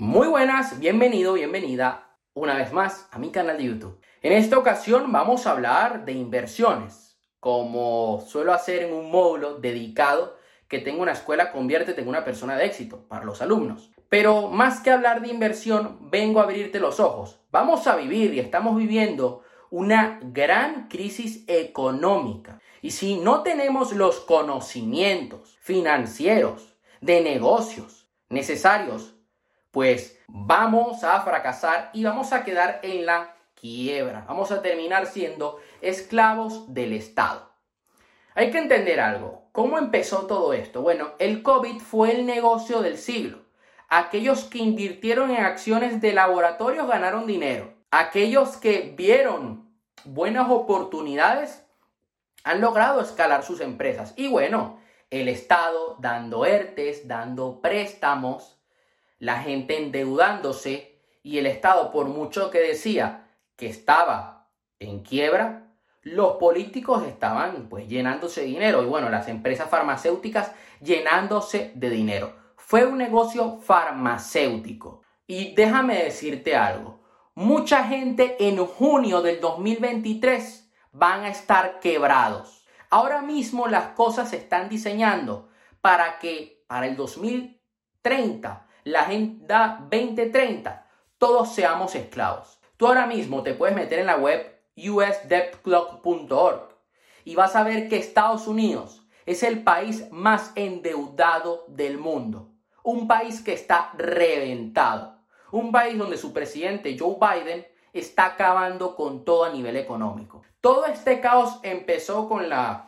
Muy buenas, bienvenido, bienvenida una vez más a mi canal de YouTube. En esta ocasión vamos a hablar de inversiones, como suelo hacer en un módulo dedicado que tengo una escuela Conviértete en una persona de éxito para los alumnos. Pero más que hablar de inversión, vengo a abrirte los ojos. Vamos a vivir y estamos viviendo una gran crisis económica. Y si no tenemos los conocimientos financieros de negocios necesarios pues vamos a fracasar y vamos a quedar en la quiebra. Vamos a terminar siendo esclavos del Estado. Hay que entender algo. ¿Cómo empezó todo esto? Bueno, el COVID fue el negocio del siglo. Aquellos que invirtieron en acciones de laboratorios ganaron dinero. Aquellos que vieron buenas oportunidades han logrado escalar sus empresas. Y bueno, el Estado dando ERTES, dando préstamos, la gente endeudándose y el Estado, por mucho que decía que estaba en quiebra, los políticos estaban pues llenándose de dinero y bueno, las empresas farmacéuticas llenándose de dinero. Fue un negocio farmacéutico. Y déjame decirte algo, mucha gente en junio del 2023 van a estar quebrados. Ahora mismo las cosas se están diseñando para que para el 2030 la Agenda 2030, todos seamos esclavos. Tú ahora mismo te puedes meter en la web usdebtclock.org y vas a ver que Estados Unidos es el país más endeudado del mundo. Un país que está reventado. Un país donde su presidente Joe Biden está acabando con todo a nivel económico. Todo este caos empezó con la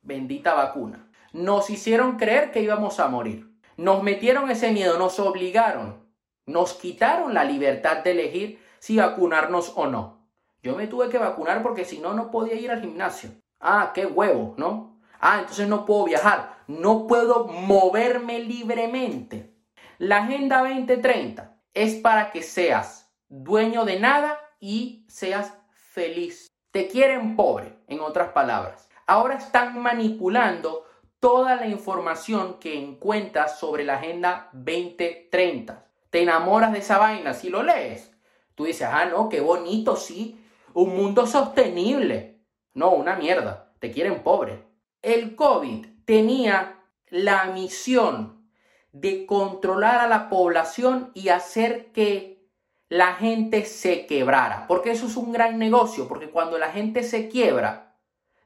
bendita vacuna. Nos hicieron creer que íbamos a morir. Nos metieron ese miedo, nos obligaron, nos quitaron la libertad de elegir si vacunarnos o no. Yo me tuve que vacunar porque si no, no podía ir al gimnasio. Ah, qué huevo, ¿no? Ah, entonces no puedo viajar, no puedo moverme libremente. La Agenda 2030 es para que seas dueño de nada y seas feliz. Te quieren pobre, en otras palabras. Ahora están manipulando toda la información que encuentras sobre la Agenda 2030. Te enamoras de esa vaina si lo lees. Tú dices, ah, no, qué bonito, sí. Un mundo sostenible. No, una mierda. Te quieren pobre. El COVID tenía la misión de controlar a la población y hacer que la gente se quebrara. Porque eso es un gran negocio. Porque cuando la gente se quiebra,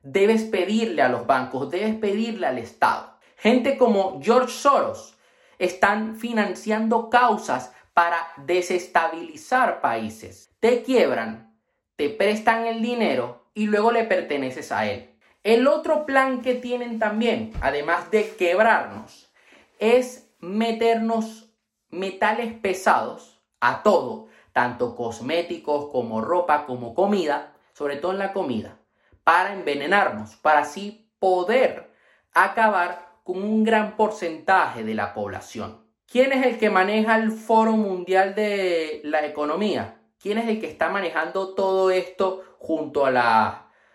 debes pedirle a los bancos, debes pedirle al Estado. Gente como George Soros están financiando causas para desestabilizar países. Te quiebran, te prestan el dinero y luego le perteneces a él. El otro plan que tienen también, además de quebrarnos, es meternos metales pesados a todo, tanto cosméticos como ropa como comida, sobre todo en la comida para envenenarnos, para así poder acabar con un gran porcentaje de la población. ¿Quién es el que maneja el Foro Mundial de la Economía? ¿Quién es el que está manejando todo esto junto a las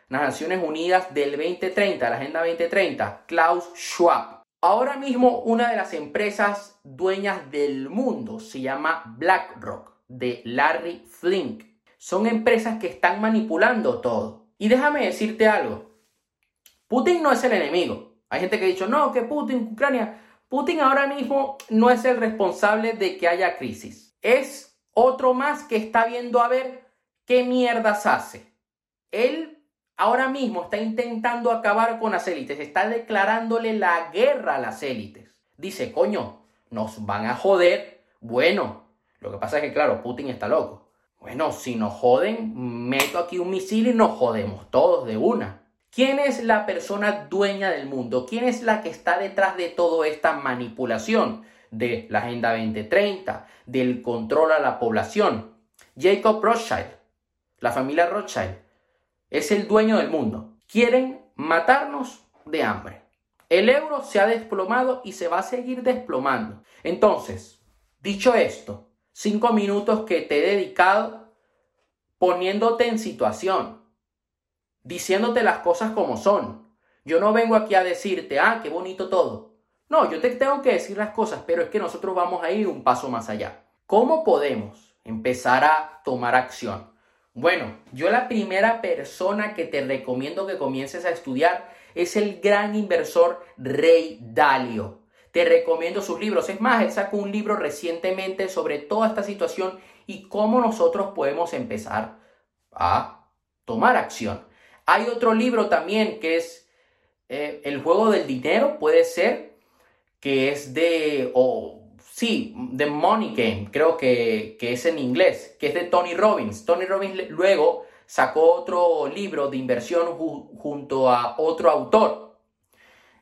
Naciones Unidas del 2030, la Agenda 2030? Klaus Schwab. Ahora mismo una de las empresas dueñas del mundo se llama BlackRock, de Larry Flink. Son empresas que están manipulando todo. Y déjame decirte algo. Putin no es el enemigo. Hay gente que ha dicho, no, que Putin, Ucrania. Putin ahora mismo no es el responsable de que haya crisis. Es otro más que está viendo a ver qué mierdas hace. Él ahora mismo está intentando acabar con las élites, está declarándole la guerra a las élites. Dice, coño, nos van a joder. Bueno, lo que pasa es que, claro, Putin está loco. Bueno, si nos joden, meto aquí un misil y nos jodemos todos de una. ¿Quién es la persona dueña del mundo? ¿Quién es la que está detrás de toda esta manipulación de la Agenda 2030, del control a la población? Jacob Rothschild, la familia Rothschild, es el dueño del mundo. Quieren matarnos de hambre. El euro se ha desplomado y se va a seguir desplomando. Entonces, dicho esto, cinco minutos que te he dedicado poniéndote en situación, diciéndote las cosas como son. Yo no vengo aquí a decirte, ah, qué bonito todo. No, yo te tengo que decir las cosas, pero es que nosotros vamos a ir un paso más allá. ¿Cómo podemos empezar a tomar acción? Bueno, yo la primera persona que te recomiendo que comiences a estudiar es el gran inversor Rey Dalio. Te recomiendo sus libros. Es más, él sacó un libro recientemente sobre toda esta situación y cómo nosotros podemos empezar a tomar acción. Hay otro libro también que es eh, El juego del dinero, puede ser, que es de, o sí, The Money Game, creo que, que es en inglés, que es de Tony Robbins. Tony Robbins luego sacó otro libro de inversión junto a otro autor.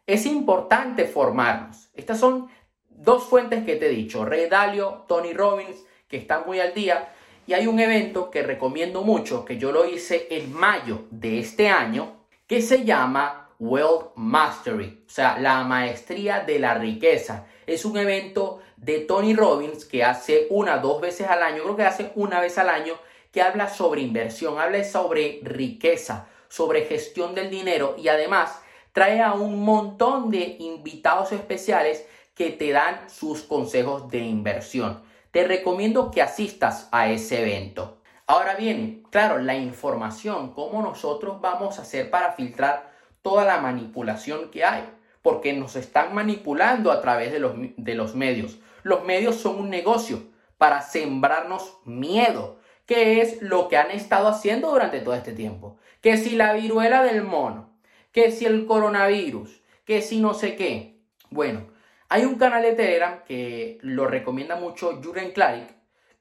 Es importante formarnos. Estas son dos fuentes que te he dicho, Ray Dalio, Tony Robbins, que están muy al día. Y hay un evento que recomiendo mucho, que yo lo hice en mayo de este año, que se llama Wealth Mastery, o sea, la maestría de la riqueza. Es un evento de Tony Robbins que hace una, dos veces al año, creo que hace una vez al año, que habla sobre inversión, habla sobre riqueza, sobre gestión del dinero y además trae a un montón de invitados especiales que te dan sus consejos de inversión. Te recomiendo que asistas a ese evento. Ahora bien, claro, la información, cómo nosotros vamos a hacer para filtrar toda la manipulación que hay, porque nos están manipulando a través de los, de los medios. Los medios son un negocio para sembrarnos miedo, que es lo que han estado haciendo durante todo este tiempo. Que si la viruela del mono, que si el coronavirus, que si no sé qué. Bueno, hay un canal de Telegram que lo recomienda mucho Jürgen Klarik,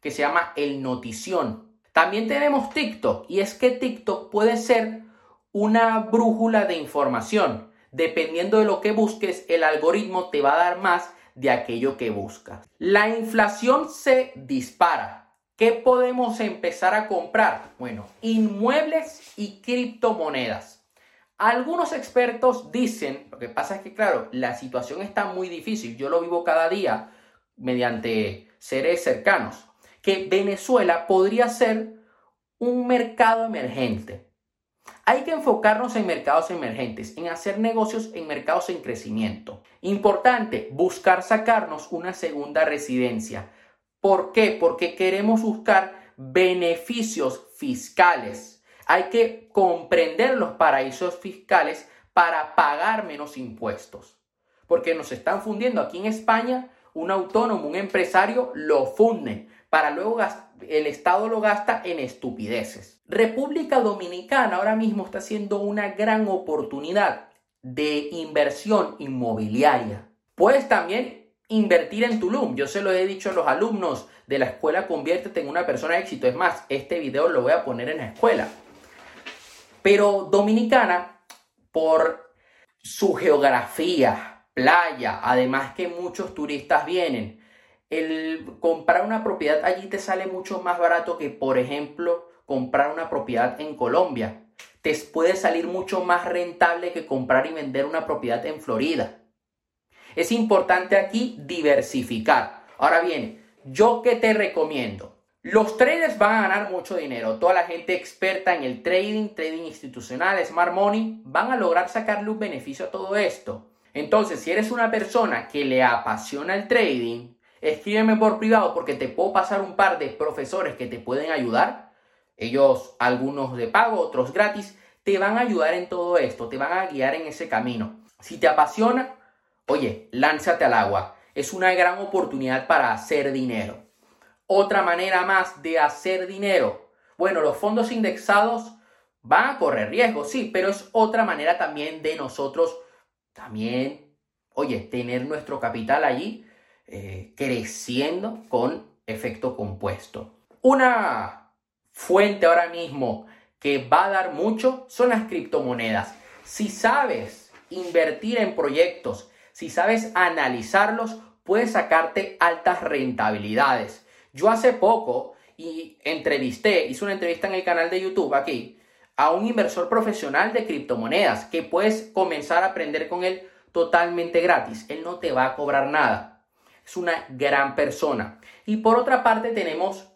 que se llama El Notición. También tenemos TikTok, y es que TikTok puede ser una brújula de información. Dependiendo de lo que busques, el algoritmo te va a dar más de aquello que buscas. La inflación se dispara. ¿Qué podemos empezar a comprar? Bueno, inmuebles y criptomonedas. Algunos expertos dicen, lo que pasa es que claro, la situación está muy difícil, yo lo vivo cada día mediante seres cercanos, que Venezuela podría ser un mercado emergente. Hay que enfocarnos en mercados emergentes, en hacer negocios en mercados en crecimiento. Importante, buscar sacarnos una segunda residencia. ¿Por qué? Porque queremos buscar beneficios fiscales. Hay que comprender los paraísos fiscales para pagar menos impuestos. Porque nos están fundiendo aquí en España, un autónomo, un empresario lo funde para luego el Estado lo gasta en estupideces. República Dominicana ahora mismo está siendo una gran oportunidad de inversión inmobiliaria. Puedes también invertir en Tulum. Yo se lo he dicho a los alumnos de la escuela Conviértete en una persona de éxito. Es más, este video lo voy a poner en la escuela. Pero Dominicana, por su geografía, playa, además que muchos turistas vienen, el comprar una propiedad allí te sale mucho más barato que, por ejemplo, comprar una propiedad en Colombia. Te puede salir mucho más rentable que comprar y vender una propiedad en Florida. Es importante aquí diversificar. Ahora bien, ¿yo qué te recomiendo? Los traders van a ganar mucho dinero. Toda la gente experta en el trading, trading institucional, smart money, van a lograr sacarle un beneficio a todo esto. Entonces, si eres una persona que le apasiona el trading, escríbeme por privado porque te puedo pasar un par de profesores que te pueden ayudar. Ellos, algunos de pago, otros gratis, te van a ayudar en todo esto, te van a guiar en ese camino. Si te apasiona, oye, lánzate al agua. Es una gran oportunidad para hacer dinero. Otra manera más de hacer dinero. Bueno, los fondos indexados van a correr riesgo, sí, pero es otra manera también de nosotros también, oye, tener nuestro capital allí eh, creciendo con efecto compuesto. Una fuente ahora mismo que va a dar mucho son las criptomonedas. Si sabes invertir en proyectos, si sabes analizarlos, puedes sacarte altas rentabilidades. Yo hace poco y entrevisté, hice una entrevista en el canal de YouTube aquí, a un inversor profesional de criptomonedas que puedes comenzar a aprender con él totalmente gratis. Él no te va a cobrar nada es una gran persona. Y por otra parte tenemos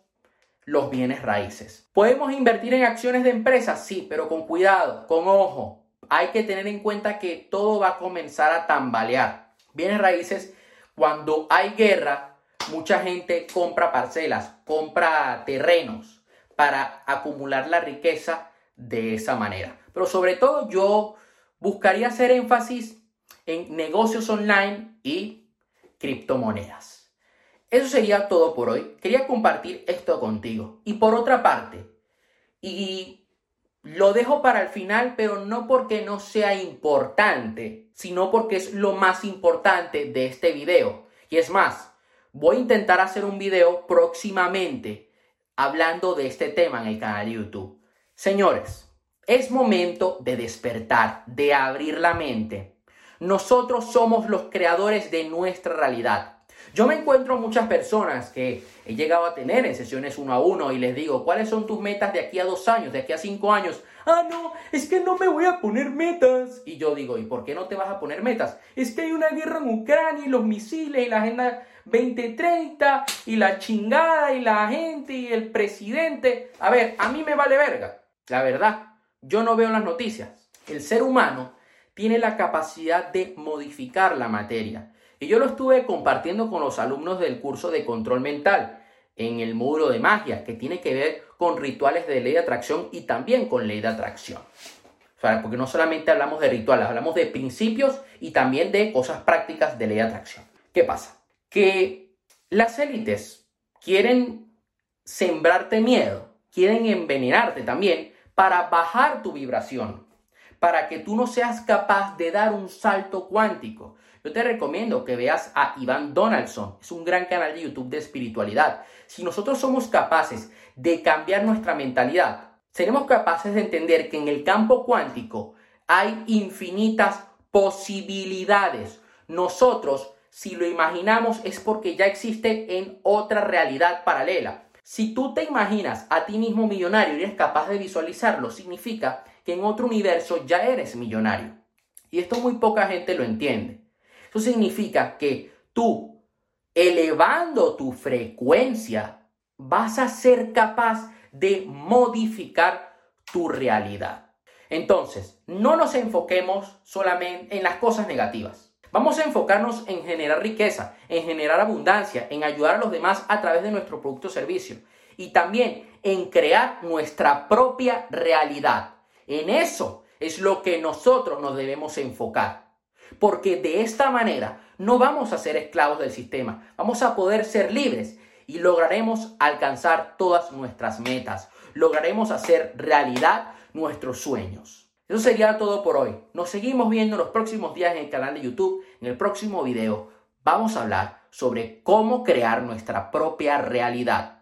los bienes raíces. ¿Podemos invertir en acciones de empresas? Sí, pero con cuidado, con ojo. Hay que tener en cuenta que todo va a comenzar a tambalear. Bienes raíces, cuando hay guerra, mucha gente compra parcelas, compra terrenos para acumular la riqueza de esa manera. Pero sobre todo yo buscaría hacer énfasis en negocios online y criptomonedas. Eso sería todo por hoy. Quería compartir esto contigo. Y por otra parte, y lo dejo para el final, pero no porque no sea importante, sino porque es lo más importante de este video. Y es más, voy a intentar hacer un video próximamente hablando de este tema en el canal de YouTube. Señores, es momento de despertar, de abrir la mente. Nosotros somos los creadores de nuestra realidad. Yo me encuentro muchas personas que he llegado a tener en sesiones uno a uno y les digo, ¿cuáles son tus metas de aquí a dos años, de aquí a cinco años? Ah, no, es que no me voy a poner metas. Y yo digo, ¿y por qué no te vas a poner metas? Es que hay una guerra en Ucrania y los misiles y la agenda 2030 y la chingada y la gente y el presidente. A ver, a mí me vale verga, la verdad. Yo no veo las noticias. El ser humano tiene la capacidad de modificar la materia. Y yo lo estuve compartiendo con los alumnos del curso de control mental en el módulo de magia, que tiene que ver con rituales de ley de atracción y también con ley de atracción. O sea, porque no solamente hablamos de rituales, hablamos de principios y también de cosas prácticas de ley de atracción. ¿Qué pasa? Que las élites quieren sembrarte miedo, quieren envenenarte también para bajar tu vibración, para que tú no seas capaz de dar un salto cuántico. Yo te recomiendo que veas a Iván Donaldson. Es un gran canal de YouTube de espiritualidad. Si nosotros somos capaces de cambiar nuestra mentalidad, seremos capaces de entender que en el campo cuántico hay infinitas posibilidades. Nosotros, si lo imaginamos, es porque ya existe en otra realidad paralela. Si tú te imaginas a ti mismo millonario y eres capaz de visualizarlo, significa que en otro universo ya eres millonario. Y esto muy poca gente lo entiende. Eso significa que tú, elevando tu frecuencia, vas a ser capaz de modificar tu realidad. Entonces, no nos enfoquemos solamente en las cosas negativas. Vamos a enfocarnos en generar riqueza, en generar abundancia, en ayudar a los demás a través de nuestro producto o servicio y también en crear nuestra propia realidad. En eso es lo que nosotros nos debemos enfocar porque de esta manera no vamos a ser esclavos del sistema, vamos a poder ser libres y lograremos alcanzar todas nuestras metas, lograremos hacer realidad nuestros sueños. Eso sería todo por hoy. Nos seguimos viendo en los próximos días en el canal de YouTube. En el próximo video vamos a hablar sobre cómo crear nuestra propia realidad.